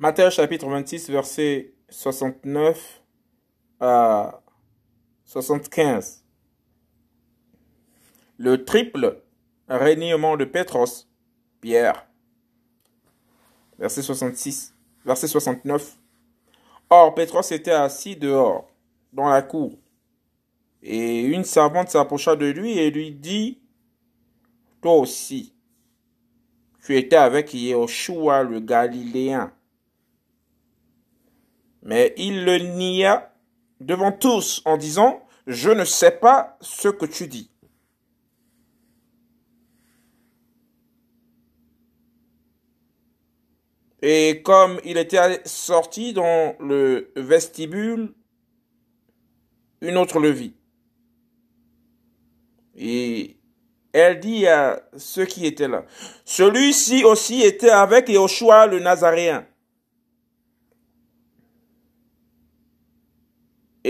Matthieu chapitre 26, verset 69 à 75. Le triple reniement de Pétros, Pierre. Verset 66, verset 69. Or, Pétros était assis dehors, dans la cour. Et une servante s'approcha de lui et lui dit, Toi aussi, tu étais avec Yeshua le Galiléen. Mais il le nia devant tous en disant, Je ne sais pas ce que tu dis. Et comme il était sorti dans le vestibule, une autre le vit. Et elle dit à ceux qui étaient là, celui-ci aussi était avec Yoshua le Nazaréen.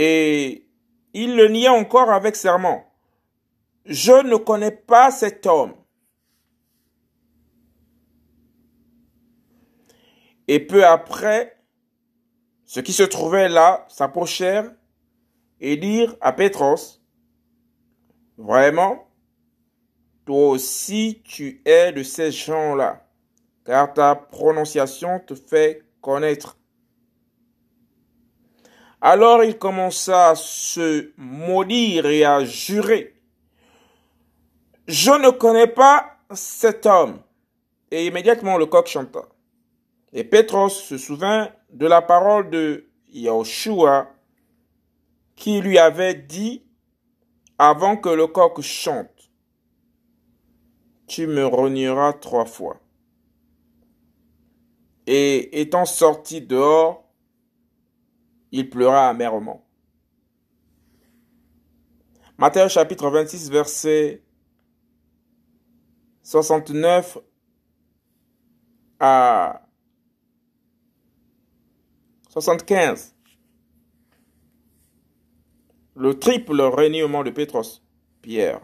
Et il le nia encore avec serment. Je ne connais pas cet homme. Et peu après, ceux qui se trouvaient là s'approchèrent et dirent à Pétros, Vraiment, toi aussi tu es de ces gens-là, car ta prononciation te fait connaître. Alors il commença à se maudire et à jurer. Je ne connais pas cet homme. Et immédiatement le coq chanta. Et Pétros se souvint de la parole de Yahushua qui lui avait dit avant que le coq chante, tu me renieras trois fois. Et étant sorti dehors, il pleura amèrement. Matthieu chapitre 26 verset 69 à 75. Le triple reniement de Pétros, Pierre.